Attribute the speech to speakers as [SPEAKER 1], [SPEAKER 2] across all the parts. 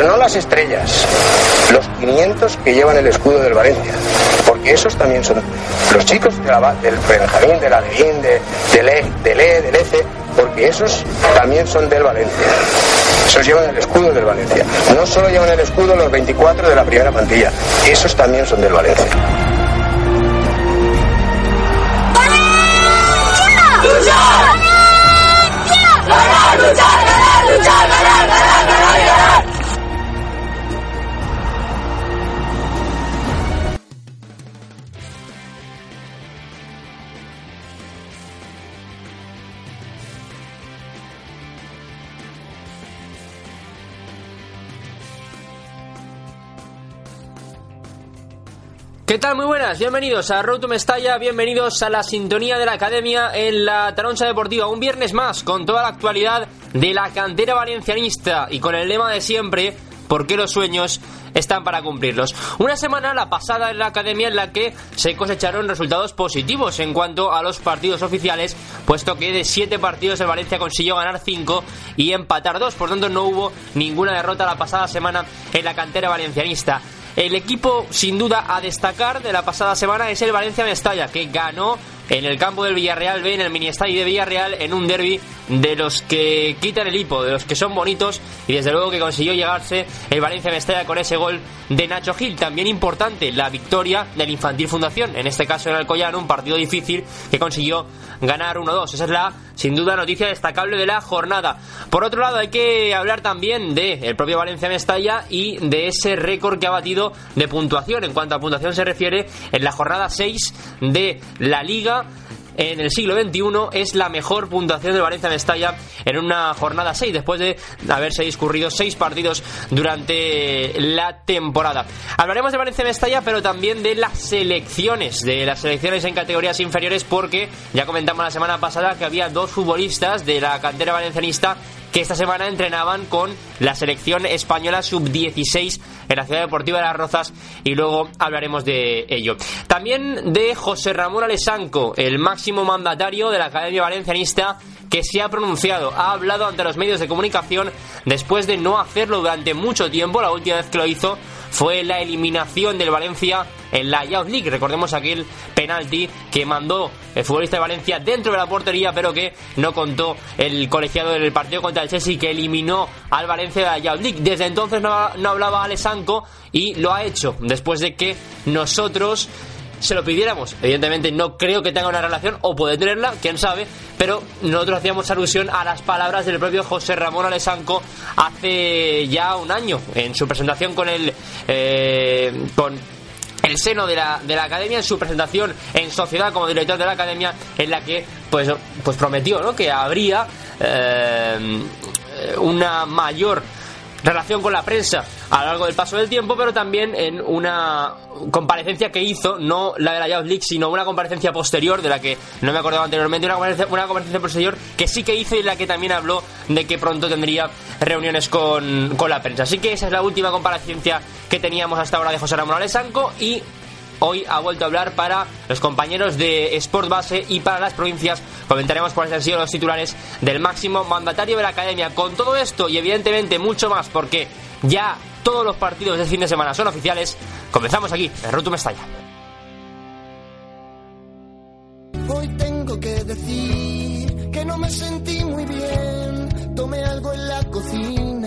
[SPEAKER 1] pero no las estrellas, los 500 que llevan el escudo del Valencia, porque esos también son los chicos de la, del Benjamín, del Alevín, de, del E, del E, del ECE, porque esos también son del Valencia. Esos llevan el escudo del Valencia. No solo llevan el escudo los 24 de la primera plantilla, esos también son del Valencia.
[SPEAKER 2] ¿Qué tal? Muy buenas, bienvenidos a Road to Mestalla, bienvenidos a la sintonía de la academia en la Taroncha Deportiva. Un viernes más con toda la actualidad de la cantera valencianista y con el lema de siempre, ¿por qué los sueños están para cumplirlos? Una semana, la pasada en la academia, en la que se cosecharon resultados positivos en cuanto a los partidos oficiales, puesto que de siete partidos el Valencia consiguió ganar cinco y empatar dos, por tanto no hubo ninguna derrota la pasada semana en la cantera valencianista. El equipo sin duda a destacar de la pasada semana es el Valencia Mestalla, que ganó en el campo del Villarreal B, en el mini estadio de Villarreal, en un derby de los que quitan el hipo, de los que son bonitos, y desde luego que consiguió llegarse el Valencia Mestalla con ese gol de Nacho Gil. También importante la victoria del Infantil Fundación, en este caso en Alcoyano, un partido difícil que consiguió ganar 1-2. Esa es la, sin duda, noticia destacable de la jornada. Por otro lado, hay que hablar también de el propio Valencia Mestalla y de ese récord que ha batido de puntuación. En cuanto a puntuación se refiere, en la jornada 6 de la Liga en el siglo XXI es la mejor puntuación del Valencia Mestalla en una jornada 6, después de haberse discurrido 6 partidos durante la temporada. Hablaremos de Valencia Mestalla, pero también de las selecciones, de las selecciones en categorías inferiores, porque ya comentamos la semana pasada que había dos futbolistas de la cantera valencianista que esta semana entrenaban con la selección española sub-16 en la Ciudad Deportiva de Las Rozas y luego hablaremos de ello. También de José Ramón Alesanco, el máximo mandatario de la Academia Valencianista que se ha pronunciado, ha hablado ante los medios de comunicación después de no hacerlo durante mucho tiempo, la última vez que lo hizo fue la eliminación del Valencia en la Youth League. Recordemos aquel penalti que mandó el futbolista de Valencia dentro de la portería, pero que no contó el colegiado del partido contra el Chelsea, que eliminó al Valencia de la Youth League. Desde entonces no, no hablaba Alessanco y lo ha hecho después de que nosotros se lo pidiéramos. Evidentemente no creo que tenga una relación, o puede tenerla, quién sabe, pero nosotros hacíamos alusión a las palabras del propio José Ramón Alesanco hace ya un año, en su presentación con el... Eh, con el seno de la, de la academia en su presentación en sociedad como director de la academia en la que pues, pues prometió ¿no? que habría eh, una mayor relación con la prensa a lo largo del paso del tiempo, pero también en una comparecencia que hizo, no la de la Youth League, sino una comparecencia posterior, de la que no me acordaba anteriormente, una comparecencia, una comparecencia posterior que sí que hizo y la que también habló de que pronto tendría reuniones con, con la prensa. Así que esa es la última comparecencia que teníamos hasta ahora de José Ramón Alesanco y hoy ha vuelto a hablar para los compañeros de Sport Base y para las provincias. Comentaremos cuáles han sido los titulares del máximo mandatario de la academia. Con todo esto y evidentemente mucho más, porque ya todos los partidos del fin de semana son oficiales, comenzamos aquí, en Roto Mestalla.
[SPEAKER 3] Hoy tengo que decir que no me sentí muy bien. Tomé algo en la cocina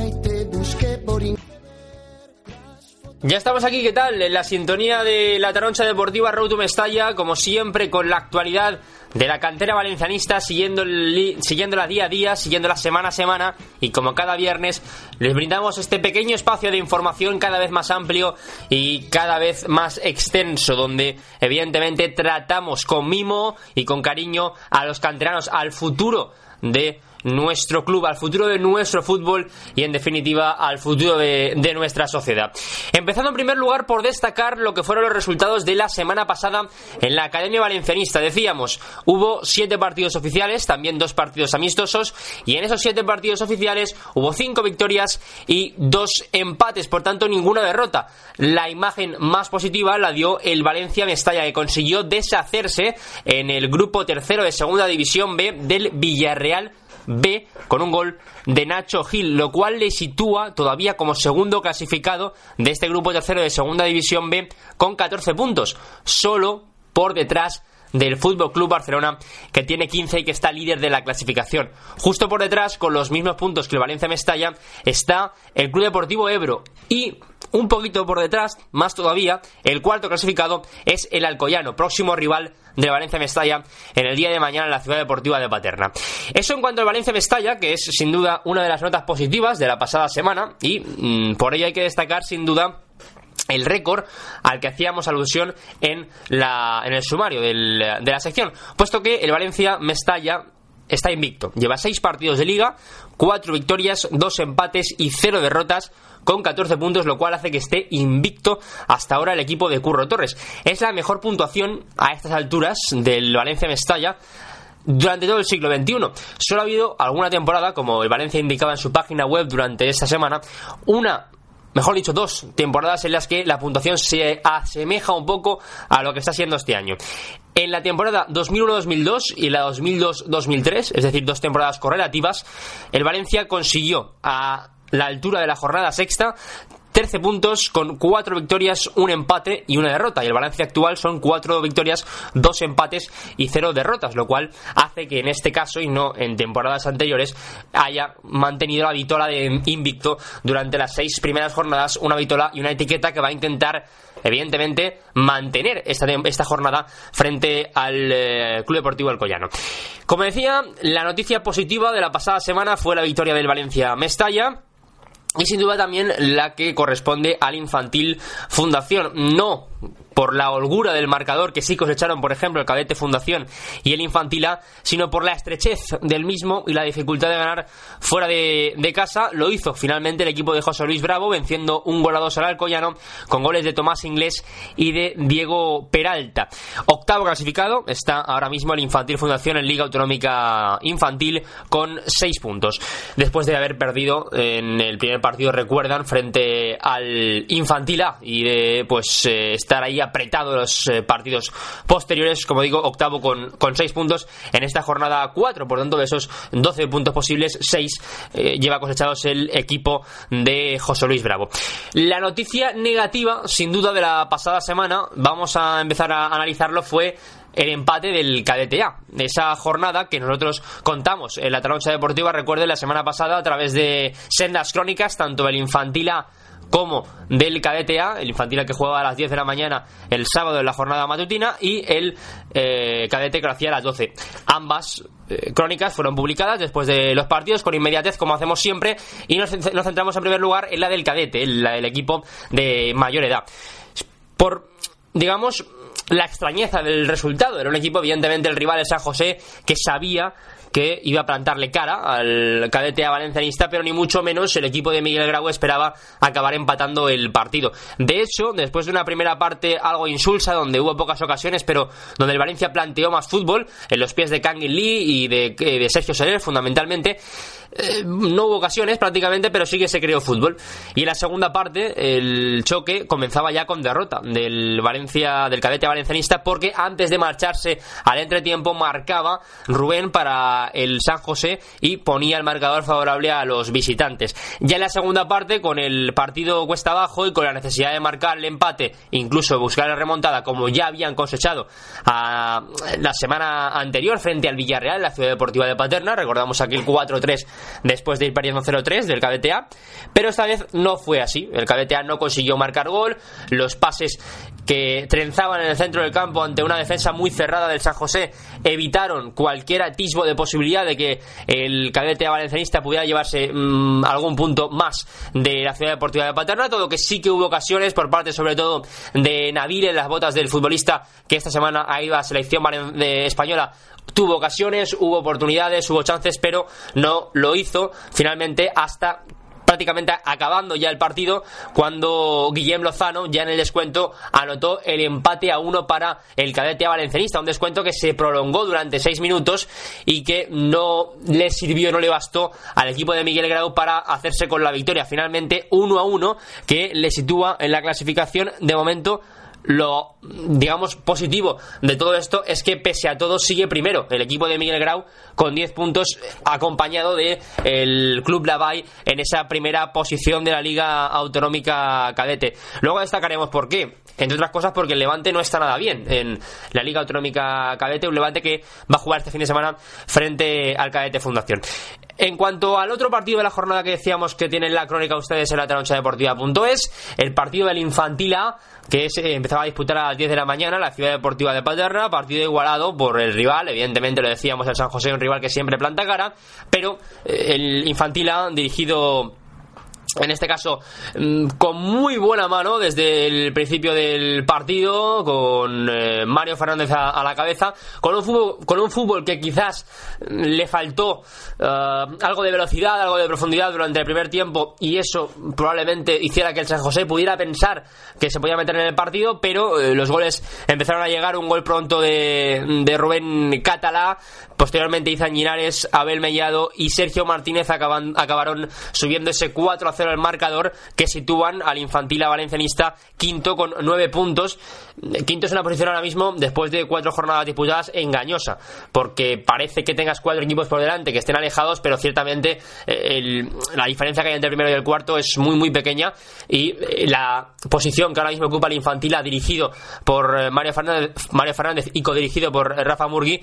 [SPEAKER 2] Ya estamos aquí, ¿qué tal? En la sintonía de la Taroncha Deportiva Road to Mestalla, como siempre, con la actualidad de la cantera valencianista, siguiendo el, siguiéndola día a día, siguiéndola semana a semana, y como cada viernes, les brindamos este pequeño espacio de información cada vez más amplio y cada vez más extenso, donde evidentemente tratamos con mimo y con cariño a los canteranos, al futuro de nuestro club, al futuro de nuestro fútbol y en definitiva al futuro de, nuestra sociedad. Empezando en primer lugar por destacar lo que fueron los resultados de la semana pasada en la Academia Valencianista. Decíamos, hubo siete partidos oficiales, también dos partidos amistosos y en esos siete partidos oficiales hubo cinco victorias y dos empates, por tanto ninguna derrota. La imagen más positiva la dio el Valencia Mestalla que consiguió deshacerse en el grupo tercero de segunda división B del Villarreal B con un gol de Nacho Gil, lo cual le sitúa todavía como segundo clasificado de este grupo tercero de Segunda División B con 14 puntos, solo por detrás del Fútbol Club Barcelona, que tiene 15 y que está líder de la clasificación. Justo por detrás, con los mismos puntos que el Valencia Mestalla, está el Club Deportivo Ebro. Y un poquito por detrás, más todavía, el cuarto clasificado es el Alcoyano, próximo rival de Valencia Mestalla en el día de mañana en la ciudad deportiva de Paterna. Eso en cuanto al Valencia Mestalla, que es sin duda una de las notas positivas de la pasada semana, y mm, por ello hay que destacar sin duda el récord al que hacíamos alusión en, la, en el sumario de la sección, puesto que el Valencia Mestalla está invicto. Lleva seis partidos de liga, cuatro victorias, dos empates y cero derrotas con 14 puntos, lo cual hace que esté invicto hasta ahora el equipo de Curro Torres. Es la mejor puntuación a estas alturas del Valencia Mestalla durante todo el siglo XXI. Solo ha habido alguna temporada, como el Valencia indicaba en su página web durante esta semana, una mejor dicho, dos temporadas en las que la puntuación se asemeja un poco a lo que está siendo este año. En la temporada 2001-2002 y la 2002-2003, es decir, dos temporadas correlativas, el Valencia consiguió a la altura de la jornada sexta 13 puntos con 4 victorias, un empate y una derrota. Y el balance actual son 4 victorias, 2 empates y 0 derrotas, lo cual hace que en este caso y no en temporadas anteriores haya mantenido la vitola de invicto durante las 6 primeras jornadas, una vitola y una etiqueta que va a intentar evidentemente mantener esta, esta jornada frente al eh, Club Deportivo Alcoyano. Como decía, la noticia positiva de la pasada semana fue la victoria del Valencia Mestalla y sin duda también la que corresponde al Infantil Fundación. No por la holgura del marcador que sí cosecharon, por ejemplo, el Cadete Fundación y el Infantila, sino por la estrechez del mismo y la dificultad de ganar fuera de, casa. Lo hizo finalmente el equipo de José Luis Bravo, venciendo un gol a dos al Alcoyano, con goles de Tomás Inglés y de Diego Peralta. Octavo clasificado está ahora mismo el Infantil Fundación en Liga Autonómica Infantil con seis puntos. Después de haber perdido en el primer partido, recuerdan, frente al Infantila y de pues eh, estar ahí apretado los eh, partidos posteriores, como digo, octavo con, con 6 puntos en esta jornada 4, por tanto de esos 12 puntos posibles, 6 eh, lleva cosechados el equipo de José Luis Bravo. La noticia negativa, sin duda, de la pasada semana, vamos a empezar a analizarlo, fue el empate del KDTA, esa jornada que nosotros contamos en la Taroncha Deportiva, recuerden la semana pasada a través de sendas crónicas, tanto el infantil A como del cadete A, el infantil que jugaba a las 10 de la mañana el sábado en la jornada matutina y el eh, cadete que lo hacía a las 12. Ambas eh, crónicas fueron publicadas después de los partidos con inmediatez como hacemos siempre y nos, centramos en primer lugar en la del cadete, el, el equipo de mayor edad. Por, digamos, la extrañeza del resultado. Era un equipo, evidentemente, el rival de San José, que sabía que iba a plantarle cara al cadete valencianista, pero ni mucho menos el equipo de Miguel Grau esperaba acabar empatando el partido. De hecho, después de una primera parte algo insulsa, donde hubo pocas ocasiones, pero donde el Valencia planteó más fútbol, en los pies de Kangin Lee y de, de Sergio Soler, fundamentalmente, eh, no hubo ocasiones prácticamente, pero sí que se creó fútbol. Y en la segunda parte, el choque comenzaba ya con derrota del Valencia, del cadete valencianista, porque antes de marcharse al entretiempo marcaba Rubén para el San José y ponía el marcador favorable a los visitantes. Ya en la segunda parte, con el partido cuesta abajo y con la necesidad de marcar el empate, incluso buscar la remontada, como ya habían cosechado la semana anterior frente al Villarreal, la ciudad deportiva de Paterna, recordamos aquí el 4-3 después de ir perdiendo 0-3 del KBTA, pero esta vez no fue así. El KBTA no consiguió marcar gol, los pases que trenzaban en el centro del campo ante una defensa muy cerrada del San José evitaron cualquier atisbo de posibilidad de que el KBTA valencianista pudiera llevarse mm, algún punto más de la ciudad deportiva de Paterna, todo que sí que hubo ocasiones por parte sobre todo de Nabil en las botas del futbolista que esta semana ha ido a la selección española. Tuvo ocasiones, hubo oportunidades, hubo chances, pero no lo hizo finalmente hasta prácticamente acabando ya el partido cuando Guillem Lozano ya en el descuento anotó el empate a uno para el cadete valencianista, un descuento que se prolongó durante seis minutos y que no le sirvió, no le bastó al equipo de Miguel Grau para hacerse con la victoria. Finalmente uno a uno que le sitúa en la clasificación. De momento lo, digamos, positivo de todo esto es que pese a todo sigue primero el equipo de Miguel Grau con 10 puntos acompañado de el Club Lavay en esa primera posición de la Liga Autonómica Cadete. Luego destacaremos por qué. Entre otras cosas porque el Levante no está nada bien en la Liga Autonómica Cadete, un Levante que va a jugar este fin de semana frente al Cadete Fundación. En cuanto al otro partido de la jornada que decíamos que tienen la crónica ustedes en la deportiva.es, el partido del Infantil A, que se empezaba a disputar a las 10 de la mañana la Ciudad Deportiva de Paterna, partido igualado por el rival, evidentemente lo decíamos el San José, un rival que siempre planta cara, pero eh, el Infantil A dirigido en este caso mm, con muy buena mano desde el principio del partido con eh, Mario Fernández a, la cabeza con un fútbol con un fútbol que quizás le faltó eh, algo de velocidad algo de profundidad durante el primer tiempo y eso probablemente hiciera que el San José pudiera pensar que se podía meter en el partido pero eh, los goles empezaron a llegar un gol pronto de, de Rubén Catalá posteriormente Izan Linares Abel Mellado y Sergio Martínez acaban, acabaron subiendo ese 4 a el marcador que sitúan al infantil a valencianista quinto con nueve puntos. Quinto es una posición ahora mismo, después de cuatro jornadas disputadas, engañosa, porque parece que tengas cuatro equipos por delante que estén alejados, pero ciertamente eh, la diferencia que hay entre el primero y el cuarto es muy, muy pequeña. Y eh, la posición que ahora mismo ocupa el infantil, dirigido por eh, Mario Fernández, Mario Fernández y codirigido por Rafa Murgui,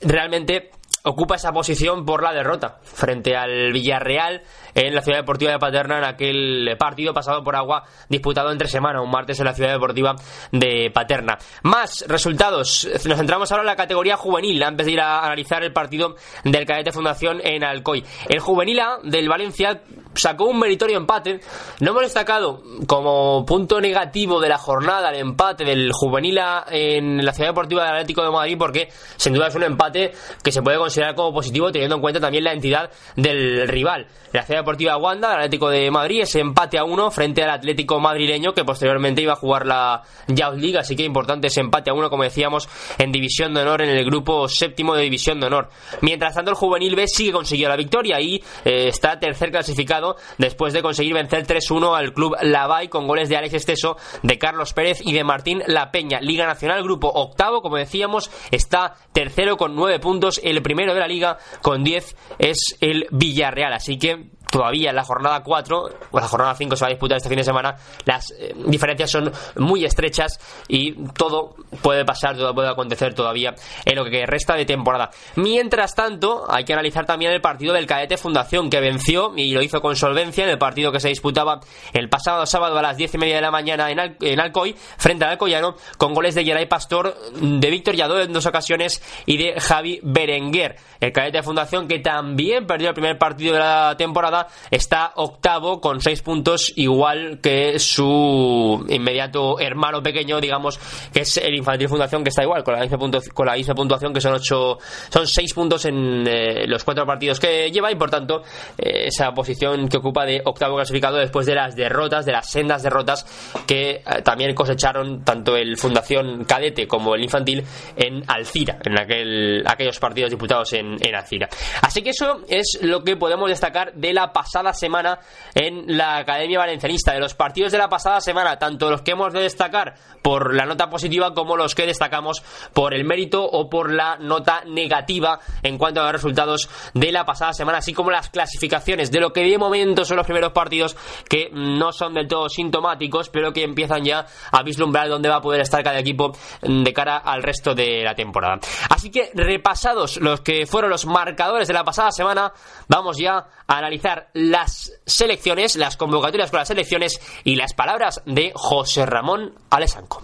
[SPEAKER 2] realmente ocupa esa posición por la derrota frente al Villarreal en la Ciudad Deportiva de Paterna en aquel partido pasado por agua disputado entre semana, un martes en la Ciudad Deportiva de Paterna. Más resultados. Nos centramos ahora en la categoría juvenil antes de ir a analizar el partido del Cadete Fundación en Alcoy. El juvenil A del Valencia sacó un meritorio empate. No hemos destacado como punto negativo de la jornada el empate del juvenil A en la Ciudad Deportiva del Atlético de Madrid porque sin duda es un empate que se puede considerar como positivo teniendo en cuenta también la entidad del rival. La Ciudad Deportiva Wanda, el Atlético de Madrid, ese empate a uno frente al Atlético madrileño que posteriormente iba a jugar la Youth League, así que importante ese empate a uno, como decíamos, en División de Honor, en el grupo séptimo de División de Honor. Mientras tanto, el Juvenil B sigue consiguiendo la victoria y eh, está tercer clasificado después de conseguir vencer 3-1 al club Lavay con goles de Alex Esteso, de Carlos Pérez y de Martín La Peña. Liga Nacional, grupo octavo, como decíamos, está tercero con nueve puntos. El primero de la liga con 10 es el Villarreal. Así que todavía en la jornada 4 o la jornada 5 se va a disputar este fin de semana, las eh, diferencias son muy estrechas y todo puede pasar, todo puede acontecer todavía en lo que resta de temporada. Mientras tanto, hay que analizar también el partido del Cadete Fundación que venció y lo hizo con solvencia en el partido que se disputaba el pasado sábado a las 10 y media de la mañana en, Alcoy, frente al Alcoyano, con goles de Geray Pastor, de Víctor Yadó en dos ocasiones y de Javi Berenguer. El Cadete Fundación que también perdió el primer partido de la temporada está octavo con seis puntos, igual que su inmediato hermano pequeño, digamos, que es el Infantil Fundación, que está igual, con la misma, con la misma puntuación, que son ocho, son seis puntos en eh, los cuatro partidos que lleva, y por tanto, eh, esa posición que ocupa de octavo clasificado después de las derrotas, de las sendas derrotas que eh, también cosecharon tanto el Fundación Cadete como el Infantil en Alcira, en aquel, aquellos partidos disputados en, en Alcira. Así que eso es lo que podemos destacar de la pasada semana en la Academia Valencianista. De los partidos de la pasada semana, tanto los que hemos de destacar por la nota positiva como los que destacamos por el mérito o por la nota negativa en cuanto a los resultados de la pasada semana, así como las clasificaciones de lo que de momento son los primeros partidos que no son del todo sintomáticos, pero que empiezan ya a vislumbrar dónde va a poder estar cada equipo de cara al resto de la temporada. Así que repasados los que fueron los marcadores de la pasada semana, vamos ya a analizar las selecciones, las convocatorias con las selecciones y las palabras de José Ramón Alessanco.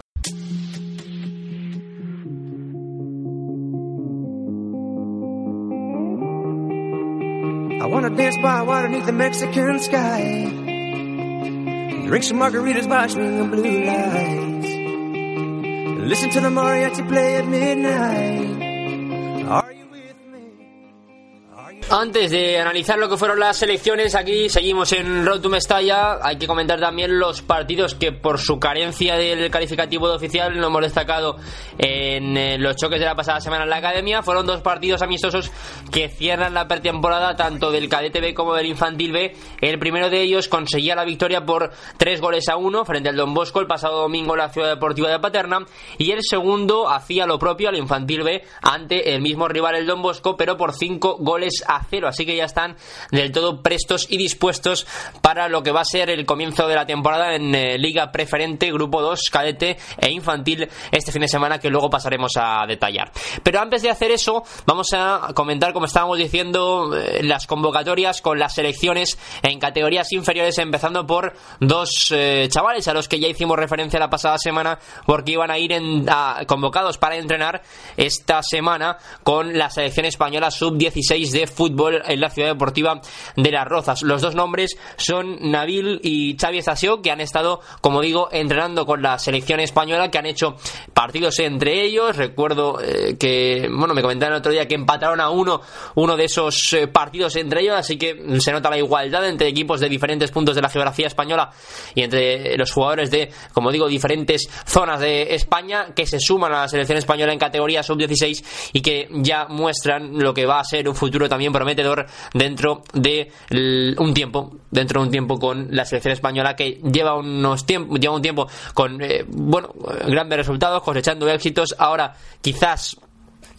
[SPEAKER 2] I wanna dance by water beneath the Mexican sky. Drink some margaritas by swinging blue lights. Listen to the mariachi play at midnight. Antes de analizar lo que fueron las elecciones, aquí seguimos en Road to Mestalla. Hay que comentar también los partidos que, por su carencia del calificativo de oficial, no hemos destacado en eh, los choques de la pasada semana en la academia. Fueron dos partidos amistosos que cierran la pretemporada tanto del cadete B como del infantil B. El primero de ellos conseguía la victoria por tres goles a uno frente al Don Bosco el pasado domingo en la Ciudad Deportiva de Paterna. Y el segundo hacía lo propio al infantil B ante el mismo rival, el Don Bosco, pero por cinco goles a cero. Así que ya están del todo prestos y dispuestos para lo que va a ser el comienzo de la temporada en eh, Liga Preferente, Grupo 2, Cadete e Infantil este fin de semana que luego pasaremos a detallar. Pero antes de hacer eso, vamos a comentar, como estábamos diciendo, eh, las convocatorias con las selecciones en categorías inferiores, empezando por dos eh, chavales a los que ya hicimos referencia la pasada semana porque iban a ir convocados para entrenar esta semana con la selección española sub-16 de fútbol en la ciudad deportiva de Las Rozas. Los dos nombres son Nabil y Xavi Estasio, que han estado, como digo, entrenando con la selección española, que han hecho partidos entre ellos. Recuerdo eh, que, bueno, me comentaron el otro día que empataron a uno uno de esos eh, partidos entre ellos, así que se nota la igualdad entre equipos de diferentes puntos de la geografía española y entre los jugadores de, como digo, diferentes zonas de España que se suman a la selección española en categoría sub-16 y que ya muestran lo que va a ser un futuro también prometedor dentro de un tiempo, dentro de un tiempo con la selección española que lleva unos tiempos, lleva un tiempo con eh, bueno, grandes resultados, cosechando éxitos. Ahora quizás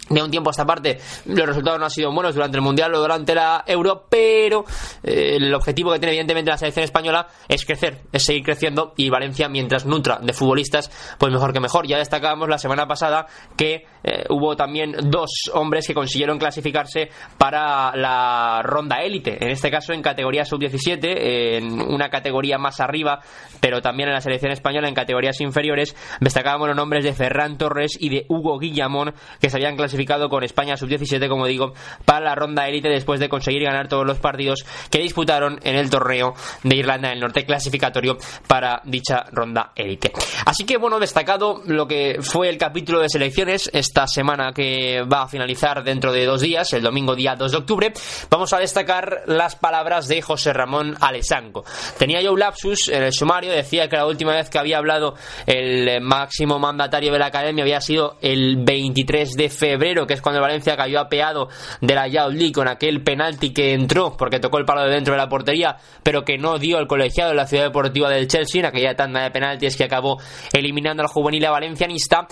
[SPEAKER 2] de un tiempo a esta parte los resultados no han sido buenos durante el Mundial o durante la Euro, pero eh, el objetivo que tiene evidentemente la selección española es crecer, es seguir creciendo y Valencia mientras nutra de futbolistas, pues mejor que mejor. Ya destacábamos la semana pasada que eh, hubo también dos hombres que consiguieron clasificarse para la ronda élite, en este caso en categoría sub-17, en una categoría más arriba, pero también en la selección española en categorías inferiores, destacábamos los nombres de Ferran Torres y de Hugo Guillamón que se habían clasificado con España sub-17, como digo, para la ronda élite después de conseguir ganar todos los partidos que disputaron en el torneo de Irlanda del Norte clasificatorio para dicha ronda élite. Así que, bueno, destacado lo que fue el capítulo de selecciones esta semana que va a finalizar dentro de dos días, el domingo día 2 de octubre, vamos a destacar las palabras de José Ramón Alessanco. Tenía yo un lapsus en el sumario, decía que la última vez que había hablado el máximo mandatario de la academia había sido el 23 de febrero que es cuando Valencia cayó apeado de la Youth con aquel penalti que entró porque tocó el palo de dentro de la portería, pero que no dio el colegiado de la ciudad deportiva del Chelsea, en aquella tanda de penaltis que acabó eliminando al juvenil valencianista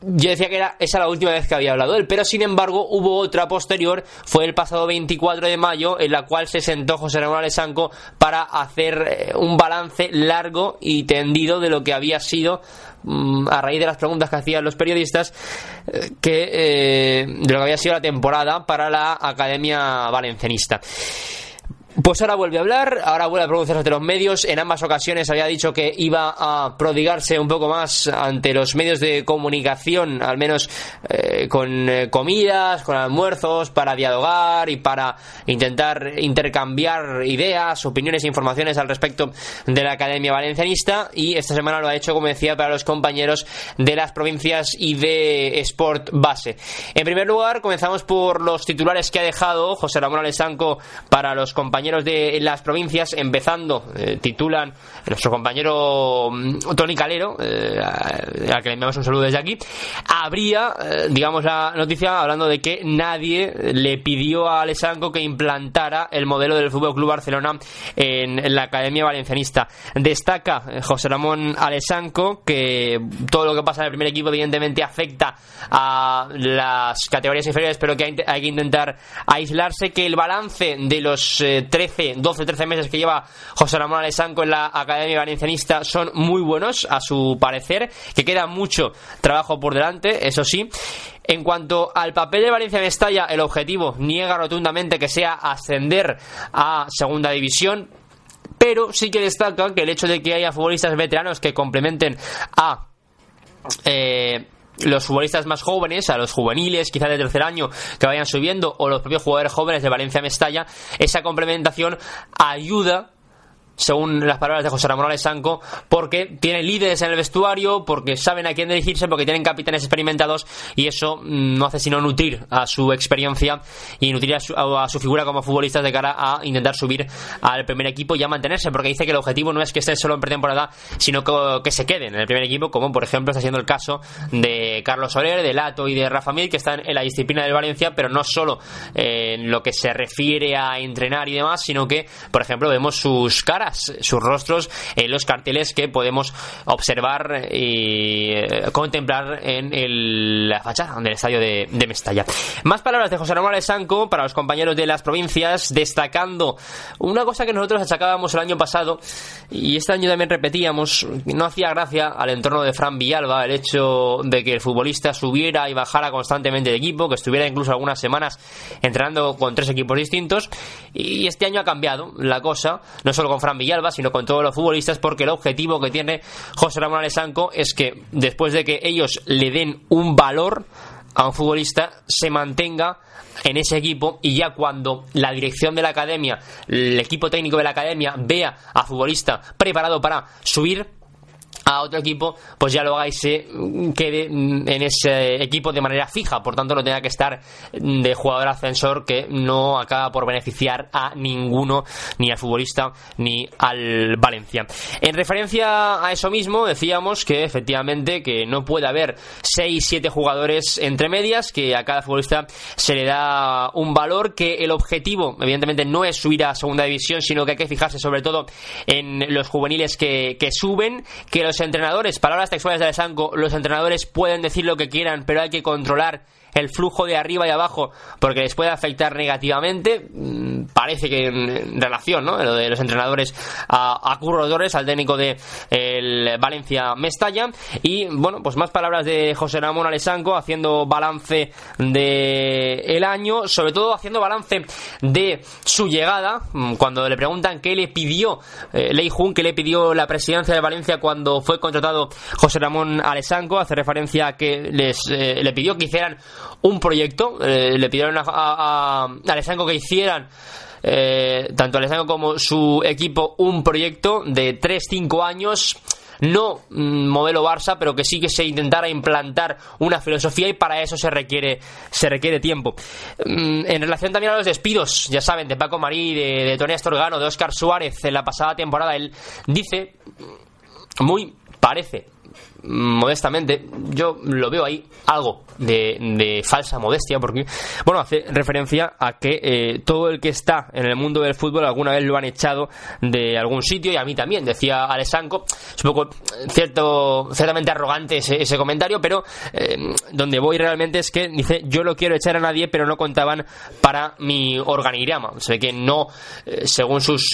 [SPEAKER 2] yo decía que era esa la última vez que había hablado él, pero sin embargo hubo otra posterior, fue el pasado 24 de mayo, en la cual se sentó José Ramón Alessanco para hacer eh, un balance largo y tendido de lo que había sido Mm, a raíz de las preguntas que hacían los periodistas, eh, que, eh, de lo que había sido la temporada para la Academia Valencianista. Pues ahora vuelve a hablar, ahora vuelve a pronunciarse ante los medios. En ambas ocasiones había dicho que iba a prodigarse un poco más ante los medios de comunicación, al menos eh, con eh, comidas, con almuerzos, para dialogar y para intentar intercambiar ideas, opiniones e informaciones al respecto de la Academia Valencianista. Y esta semana lo ha hecho, como decía, para los compañeros de las provincias y de Sport Base. En primer lugar, comenzamos por los titulares que ha dejado José Ramón Alessanco para los compañeros de las provincias, empezando, eh, titulan nuestro compañero mm, Tony Calero, eh, al que le enviamos un saludo desde aquí, habría, eh, digamos, la noticia hablando de que nadie le pidió a Alessanco que implantara el modelo del Fútbol Club Barcelona en, la Academia Valencianista. Destaca José Ramón Alessanco que todo lo que pasa en el primer equipo, evidentemente, afecta a las categorías inferiores, pero que hay, que intentar aislarse, que el balance de los 13, 12, 13 meses que lleva José Ramón Alessanco en la Academia Valencianista son muy buenos, a su parecer, que queda mucho trabajo por delante, eso sí. En cuanto al papel de Valencia Mestalla, el objetivo niega rotundamente que sea ascender a segunda división, pero sí que destaca que el hecho de que haya futbolistas veteranos que complementen a eh, los futbolistas más jóvenes, a los juveniles, quizás de tercer año, que vayan subiendo, o los propios jugadores jóvenes de Valencia Mestalla, esa complementación ayuda según las palabras de José Ramón Alessanco, porque tienen líderes en el vestuario, porque saben a quién dirigirse, porque tienen capitanes experimentados y eso mm, no hace sino nutrir a su experiencia y nutrir a su, a su figura como futbolistas de cara a intentar subir al primer equipo y a mantenerse, porque dice que el objetivo no es que estén solo en pretemporada, sino que, que se queden en el primer equipo, como por ejemplo está siendo el caso de Carlos Soler, de Lato y de Rafa Mil, que están en la disciplina del Valencia, pero no solo en lo que se refiere a entrenar y demás, sino que, por ejemplo, vemos sus caras sus rostros en los carteles que podemos observar y eh, contemplar en la fachada del estadio de, Mestalla. Más palabras de José Ramón Sanco para los compañeros de las provincias, destacando una cosa que nosotros achacábamos el año pasado y este año también repetíamos, no hacía gracia al entorno de Fran Villalba el hecho de que el futbolista subiera y bajara constantemente de equipo, que estuviera incluso algunas semanas entrenando con tres equipos distintos y este año ha cambiado la cosa, no solo con Fran Villalba, sino con todos los futbolistas, porque el objetivo que tiene José Ramón Alessanco es que después de que ellos le den un valor a un futbolista, se mantenga en ese equipo y ya cuando la dirección de la academia, el equipo técnico de la academia vea a futbolista preparado para subir, a otro equipo, pues ya lo haga y se quede en ese equipo de manera fija. Por tanto, no tenga que estar de jugador ascensor que no acaba por beneficiar a ninguno, ni al futbolista, ni al Valencia. En referencia a eso mismo, decíamos que efectivamente que no puede haber 6-7 jugadores entre medias, que a cada futbolista se le da un valor, que el objetivo, evidentemente, no es subir a segunda división, sino que hay que fijarse sobre todo en los juveniles que, que suben, que los entrenadores, palabras textuales de Alessanco, los entrenadores pueden decir lo que quieran, pero hay que controlar el flujo de arriba y abajo porque les puede afectar negativamente. Mm, parece que en relación, ¿no? Lo de los entrenadores a, a al técnico de el Valencia Mestalla. Y bueno, pues más palabras de José Ramón Alessanco haciendo balance de el año, sobre todo haciendo balance de su llegada. Mm, cuando le preguntan qué le pidió eh, Lei Jun, qué le pidió la presidencia de Valencia cuando fue contratado José Ramón Alessanco, hace referencia a que les eh, le pidió que hicieran un proyecto, eh, le pidieron a, a, que hicieran eh, tanto Alessandro como su equipo un proyecto de 3-5 años no mm, modelo Barça, pero que sí que se intentara implantar una filosofía y para eso se requiere, se requiere tiempo. Mm, en relación también a los despidos, ya saben, de Paco Marí, de, de Tony Astorgano, de Oscar Suárez en la pasada temporada, él dice, muy parece, modestamente, yo lo veo ahí algo de, falsa modestia, porque, bueno, hace referencia a que eh, todo el que está en el mundo del fútbol alguna vez lo han echado de algún sitio y a mí también, decía Alessanco, es un poco cierto, ciertamente arrogante ese, comentario, pero eh, donde voy realmente es que dice, yo lo quiero echar a nadie, pero no contaban para mi organigrama. Se ve que no, eh, según sus,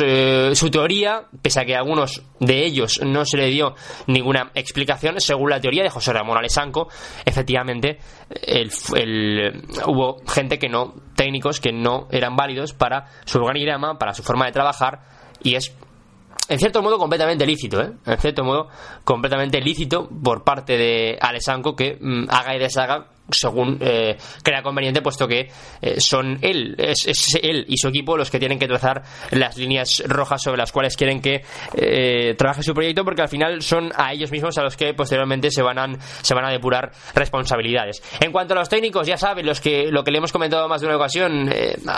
[SPEAKER 2] su teoría, pese a que a algunos de ellos no se le dio ninguna explicación, según la teoría de José Ramón Alessanco, efectivamente el, hubo gente que no, técnicos que no eran válidos para su organigrama, para su forma de trabajar, y es en cierto modo completamente lícito, ¿eh? En cierto modo completamente lícito por parte de Alessanco que mm, haga y deshaga según eh, crea conveniente, puesto que eh, son él, es, él y su equipo los que tienen que trazar las líneas rojas sobre las cuales quieren que eh, trabaje su proyecto, porque al final son a ellos mismos a los que posteriormente se van a, se van a depurar responsabilidades. En cuanto a los técnicos, ya saben, los que, lo que le hemos comentado más de una ocasión,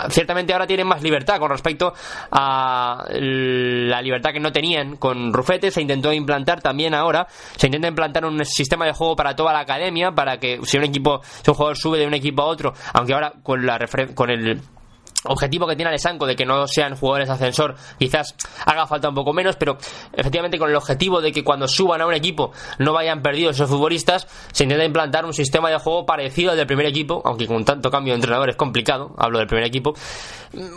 [SPEAKER 2] ciertamente ahora tienen más libertad con respecto a la libertad que no tenían con Rufete, se intentó implantar también ahora, se intenta implantar un sistema de juego para toda la academia, para que si un equipo si un jugador sube de un equipo a otro, aunque ahora con, la con el objetivo que tiene Alessanco de que no sean jugadores ascensor quizás haga falta un poco menos pero efectivamente con el objetivo de que cuando suban a un equipo no vayan perdidos esos futbolistas se intenta implantar un sistema de juego parecido al del primer equipo aunque con tanto cambio de entrenador es complicado hablo del primer equipo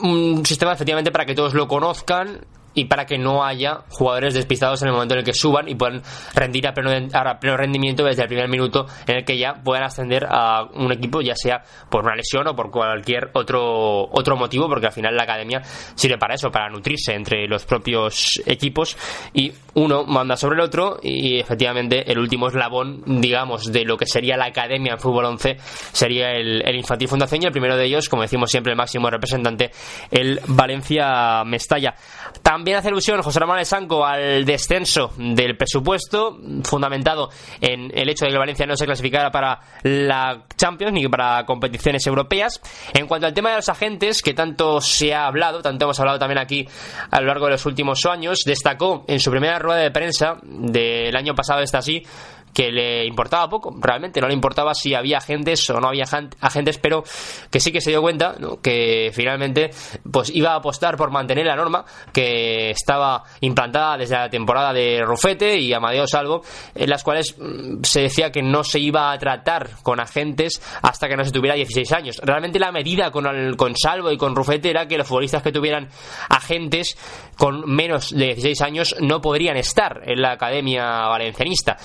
[SPEAKER 2] un sistema efectivamente para que todos lo conozcan y para que no haya jugadores despistados en el momento en el que suban y puedan rendir a pleno, pleno rendimiento desde el primer minuto en el que ya puedan ascender a un equipo, ya sea por una lesión o por cualquier otro, otro motivo, porque al final la academia sirve para eso, para nutrirse entre los propios equipos y uno manda sobre el otro y efectivamente el último eslabón, digamos, de lo que sería la academia en fútbol 11 sería el, el Infantil Fundación y el primero de ellos, como decimos siempre, el máximo representante, el Valencia Mestalla. También hace ilusión José Ramón Sanco al descenso del presupuesto, fundamentado en el hecho de que Valencia no se clasificara para la Champions ni para competiciones europeas. En cuanto al tema de los agentes, que tanto se ha hablado, tanto hemos hablado también aquí a lo largo de los últimos años, destacó en su primera rueda de prensa del año pasado, está así, que le importaba poco, realmente no le importaba si había agentes o no había agentes, pero que sí que se dio cuenta que finalmente pues iba a apostar por mantener la norma que estaba implantada desde la temporada de Rufete y Amadeo Salvo, en las cuales mm, se decía que no se iba a tratar con agentes hasta que no se tuviera 16 años. Realmente la medida con, con Salvo y con Rufete era que los futbolistas que tuvieran agentes con menos de 16 años no podrían estar en la academia valencianista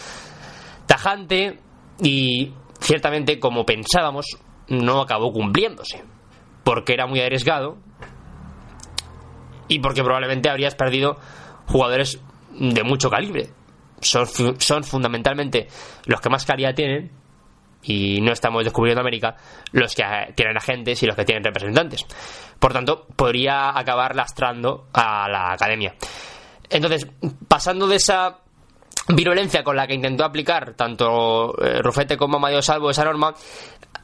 [SPEAKER 2] tajante y ciertamente como pensábamos no acabó cumpliéndose porque era muy arriesgado y porque probablemente habrías perdido jugadores de mucho calibre. Son, son fundamentalmente los que más calidad tienen y no estamos descubriendo América los que tienen agentes y los que tienen representantes. Por tanto podría acabar lastrando a la academia. Entonces pasando de esa virulencia con la que intentó aplicar tanto eh, Rufete como Mario Salvo esa norma,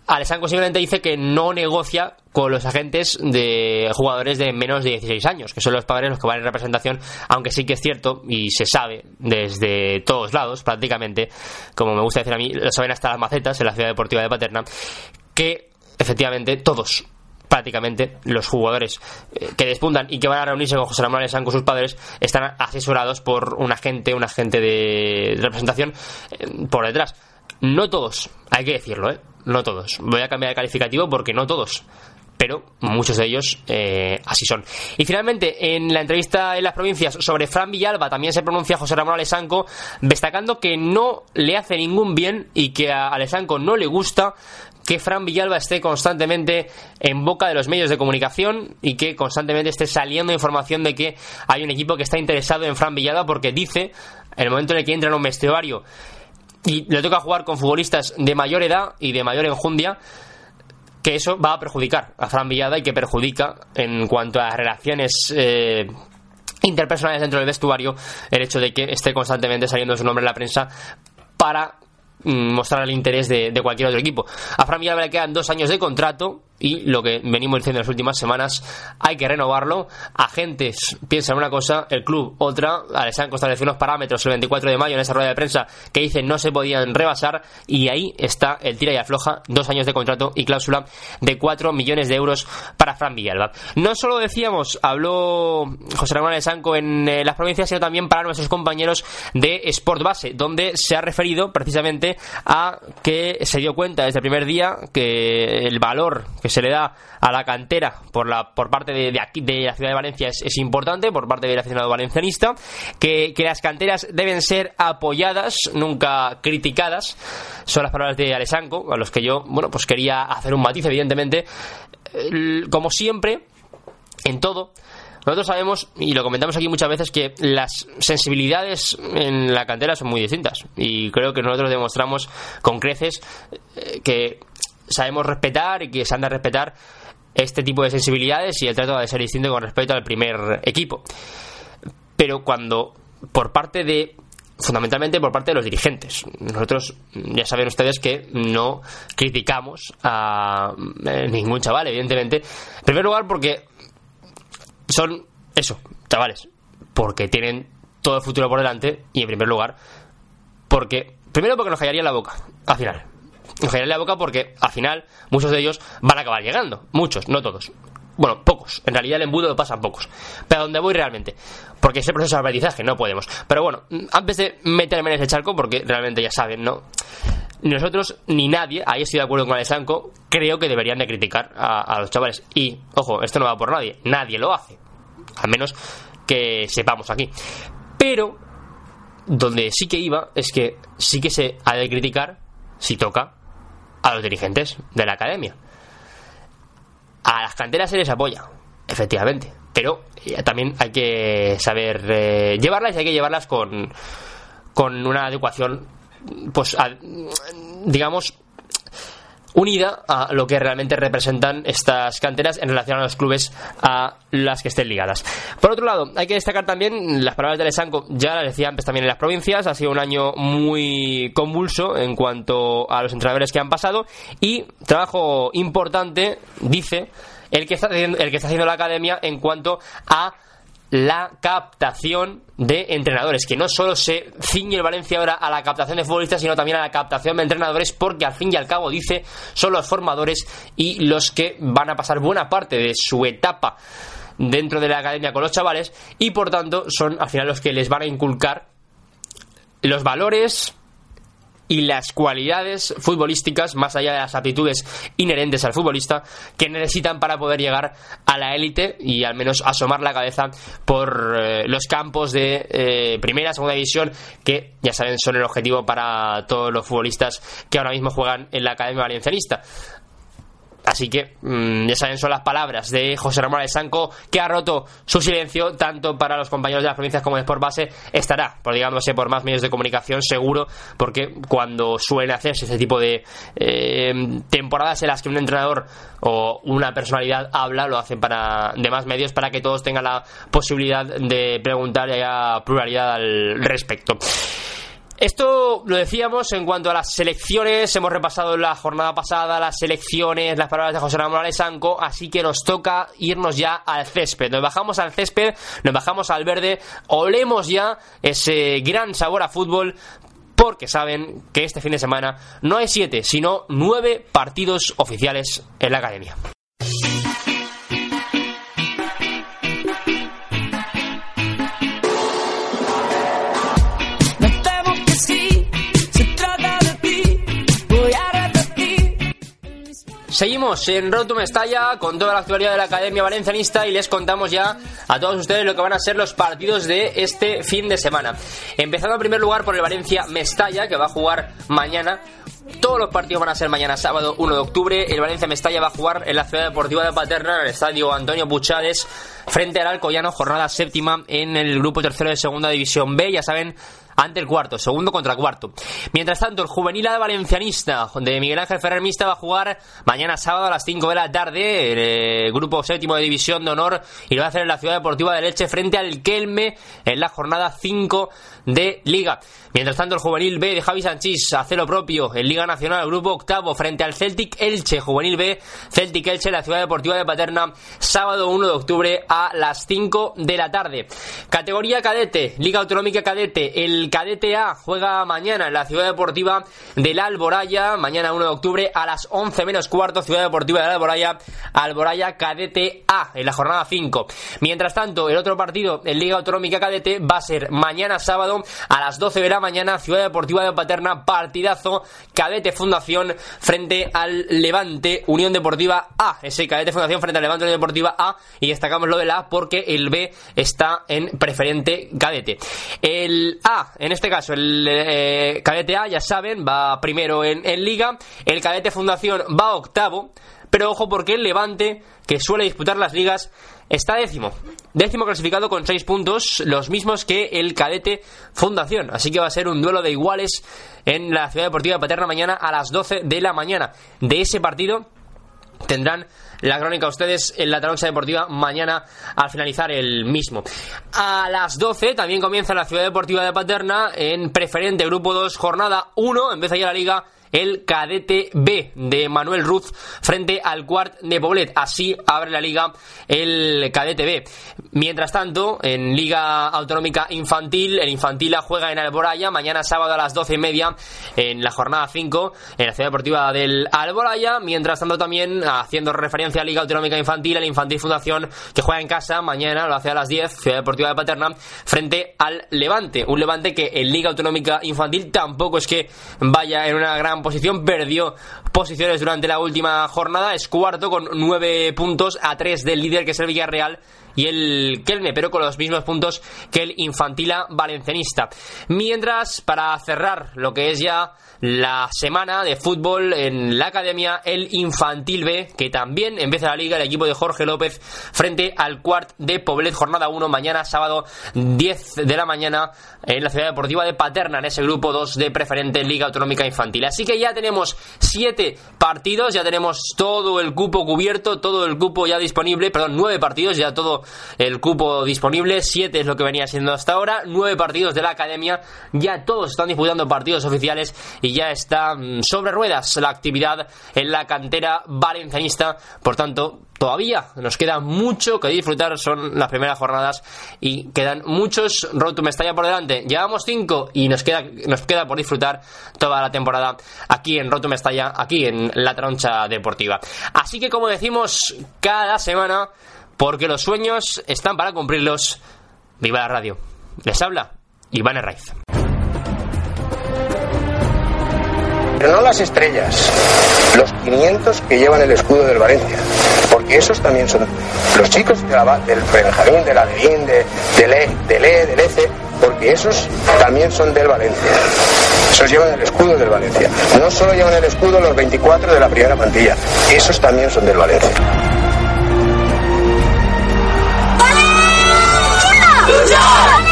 [SPEAKER 2] Alessandro simplemente dice que no negocia con los agentes de jugadores de menos de 16 años, que son los padres los que van en representación, aunque sí que es cierto y se sabe desde todos lados prácticamente, como me gusta decir a mí, lo saben hasta las macetas en la ciudad deportiva de Paterna, que efectivamente todos prácticamente los jugadores eh, que despuntan y que van a reunirse con José Ramón Alessandro con sus padres están asesorados por un agente, un agente de representación eh, por detrás. No todos, hay que decirlo, ¿eh? No todos. Voy a cambiar de calificativo porque no todos pero muchos de ellos eh, así son. Y finalmente, en la entrevista en las provincias sobre Fran Villalba, también se pronuncia José Ramón Alessanco, destacando que no le hace ningún bien y que a Alessanco no le gusta que Fran Villalba esté constantemente en boca de los medios de comunicación y que constantemente esté saliendo información de que hay un equipo que está interesado en Fran Villalba porque dice, en el momento en el que entra en un vestuario y le toca jugar con futbolistas de mayor edad y de mayor enjundia, que eso va a perjudicar a Fran Villada y que perjudica en cuanto a relaciones eh, interpersonales dentro del vestuario el hecho de que esté constantemente saliendo su nombre en la prensa para mostrar el interés de, cualquier otro equipo. A Fran Villalba le quedan dos años de contrato y lo que venimos diciendo en las últimas semanas, hay que renovarlo. Agentes piensan una cosa, el club otra. Alessandro estableció unos parámetros el 24 de mayo en esa rueda de prensa que dicen no se podían rebasar y ahí está el tira y afloja, dos años de contrato y cláusula de 4 millones de euros para Fran Villalba. No solo decíamos, habló José Ramón Alessandro en eh, las provincias, sino también para nuestros compañeros de Sport Base, donde se ha referido precisamente a que se dio cuenta desde el primer día que el valor que se le da a la cantera por la por parte de, aquí, de la ciudad de Valencia es, importante, por parte del aficionado valencianista, que, que las canteras deben ser apoyadas, nunca criticadas. Son las palabras de Alessanco, a los que yo, bueno, pues quería hacer un matiz, evidentemente. Como siempre, en todo, nosotros sabemos, y lo comentamos aquí muchas veces, que las sensibilidades en la cantera son muy distintas. Y creo que nosotros demostramos con creces eh, que sabemos respetar y que se han de respetar este tipo de sensibilidades y el trato de ser distinto con respecto al primer equipo. Pero cuando por parte de fundamentalmente por parte de los dirigentes. Nosotros ya saben ustedes que no criticamos a eh, ningún chaval, evidentemente. En primer lugar porque son eso, chavales, porque tienen todo el futuro por delante y en primer lugar porque primero porque nos callaría la boca al final. Callaría la boca porque al final muchos de ellos van a acabar llegando, muchos, no todos. Bueno, pocos. En realidad el embudo lo pasan pocos. Pero a dónde voy realmente. Porque ese proceso de aprendizaje no podemos. Pero bueno, antes de meterme en ese charco, porque realmente ya saben, ¿no? nosotros ni nadie, ahí estoy de acuerdo con Alessandro, creo que deberían de criticar a, los chavales. Y, ojo, esto no va por nadie, nadie lo hace. Al menos que sepamos aquí. Pero, donde sí que iba es que sí que se ha de criticar, si toca, a los dirigentes de la academia. A las canteras se les apoya, efectivamente. Pero eh, también hay que saber eh, llevarlas y hay que llevarlas con, con una adecuación pues digamos unida a lo que realmente representan estas canteras en relación a los clubes a las que estén ligadas. Por otro lado, hay que destacar también las palabras de Lesanco, ya las decía antes también en las provincias, ha sido un año muy convulso en cuanto a los entrenadores que han pasado y trabajo importante, dice, el que está haciendo, el que está haciendo la academia en cuanto a la captación de entrenadores, que no solo se ciñe el Valencia ahora a la captación de futbolistas, sino también a la captación de entrenadores, porque al fin y al cabo dice, son los formadores y los que van a pasar buena parte de su etapa dentro de la academia con los chavales y por tanto son al final los que les van a inculcar los valores, y las cualidades futbolísticas, más allá de las aptitudes inherentes al futbolista, que necesitan para poder llegar a la élite y al menos asomar la cabeza por eh, los campos de eh, primera, segunda división, que ya saben son el objetivo para todos los futbolistas que ahora mismo juegan en la Academia Valencianista. Así que, mm, ya saben, son las palabras de José Ramón Sanco que ha roto su silencio, tanto para los compañeros de las provincias como de Sport Base. Estará, por digámosle, por más medios de comunicación, seguro, porque cuando suelen hacerse ese tipo de eh, temporadas en las que un entrenador o una personalidad habla, lo hacen para demás medios para que todos tengan la posibilidad de preguntar y haya pluralidad al respecto. Esto lo decíamos en cuanto a las selecciones, hemos repasado la jornada pasada las selecciones, las palabras de José Ramón Alessanco, así que nos toca irnos ya al césped. Nos bajamos al césped, nos bajamos al verde, olemos ya ese gran sabor a fútbol porque saben que este fin de semana no hay siete, sino nueve partidos oficiales en la academia. Seguimos en Rotum Mestalla con toda la actualidad de la Academia Valencianista y les contamos ya a todos ustedes lo que van a ser los partidos de este fin de semana. Empezando en primer lugar por el Valencia Mestalla que va a jugar mañana todos los partidos van a ser mañana sábado 1 de octubre. El Valencia Mestalla va a jugar en la ciudad deportiva de Paterna, en el estadio Antonio Buchades, frente al Alcoyano, jornada séptima en el grupo tercero de segunda división B. Ya saben, ante el cuarto, segundo contra cuarto. Mientras tanto, el juvenil de valencianista de Miguel Ángel Ferrer Mista va a jugar mañana sábado a las 5 de la tarde, el eh, grupo séptimo de división de honor, y lo va a hacer en la ciudad deportiva de Leche frente al Kelme en la jornada 5 de Liga. Mientras tanto, el juvenil B de Javi Sanchís hace lo propio en Liga Nacional, grupo octavo frente al Celtic Elche, juvenil B, Celtic Elche la ciudad deportiva de Paterna, sábado 1 de octubre a las 5 de la tarde. Categoría cadete, Liga Autonómica Cadete, el Cadete A juega mañana en la Ciudad Deportiva del Alboraya, mañana 1 de octubre a las 11 menos cuarto, Ciudad Deportiva del Alboraya, Alboraya Cadete A en la jornada 5. Mientras tanto, el otro partido en Liga Autonómica Cadete va a ser mañana sábado a las 12 de la mañana, Ciudad Deportiva de Paterna, partidazo Cadete Fundación frente al Levante Unión Deportiva A. Ese Cadete Fundación frente al Levante Unión Deportiva A y destacamos lo de la A porque el B está en preferente cadete. El A en este caso, el eh, cadete A, ya saben, va primero en, Liga. El cadete Fundación va octavo. Pero ojo porque el Levante, que suele disputar las ligas, está décimo. Décimo clasificado con seis puntos, los mismos que el cadete Fundación. Así que va a ser un duelo de iguales en la Ciudad Deportiva de Paterna mañana a las 12 de la mañana. De ese partido tendrán la crónica ustedes en la Taroncha Deportiva mañana al finalizar el mismo. A las 12 también comienza la Ciudad Deportiva de Paterna en preferente grupo 2, jornada 1, empieza ya la liga el cadete B de Manuel Ruz frente al Cuart de Poblet. Así abre la liga el cadete B. Mientras tanto, en Liga Autonómica Infantil, el Infantila juega en Alboraya mañana sábado a las doce y media en la jornada 5 en la Ciudad Deportiva del Alboraya. Mientras tanto, también haciendo referencia a Liga Autonómica Infantil, el Infantil Fundación que juega en casa mañana, lo hace a las 10, Ciudad Deportiva de Paterna, frente al Levante. Un Levante que en Liga Autonómica Infantil tampoco es que vaya en una gran posición, perdió posiciones durante la última jornada, es cuarto con nueve puntos a tres del líder que es el Villarreal y el Kelme, pero con los mismos puntos que el Infantila Valencianista. Mientras, para cerrar lo que es ya la semana de fútbol en la academia, el Infantil B, que también empieza la liga, el equipo de Jorge López frente al Cuart de Poblet, jornada 1, mañana sábado 10 de la mañana en la ciudad deportiva de Paterna, en ese grupo 2 de preferente Liga Autonómica Infantil. Así que ya tenemos 7 partidos, ya tenemos todo el cupo cubierto, todo el cupo ya disponible, perdón, 9 partidos, ya todo el cupo disponible, 7 es lo que venía siendo hasta ahora, 9 partidos de la academia, ya todos están disputando partidos oficiales y ya está mm, sobre ruedas la actividad en la cantera valencianista, por tanto, todavía nos queda mucho que disfrutar, son las primeras jornadas y quedan muchos Road to Mestalla por delante. Llevamos 5 y nos queda, nos queda por disfrutar toda la temporada aquí en Road to Mestalla, aquí en la troncha deportiva. Así que como decimos cada semana, porque los sueños están para cumplirlos, viva la radio. Les habla Iván Herraiz.
[SPEAKER 1] Pero no las estrellas, los 500 que llevan el escudo del Valencia. Porque esos también son los chicos de la- del Benjamín, del Adelín, de, del E, del E, del ECE, porque esos también son del Valencia. Esos llevan el escudo del Valencia. No solo llevan el escudo los 24 de la primera plantilla, esos también son del Valencia. 来了！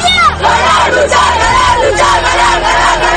[SPEAKER 1] 来了！来
[SPEAKER 4] 了！怒江！来了！怒江！来了！来了！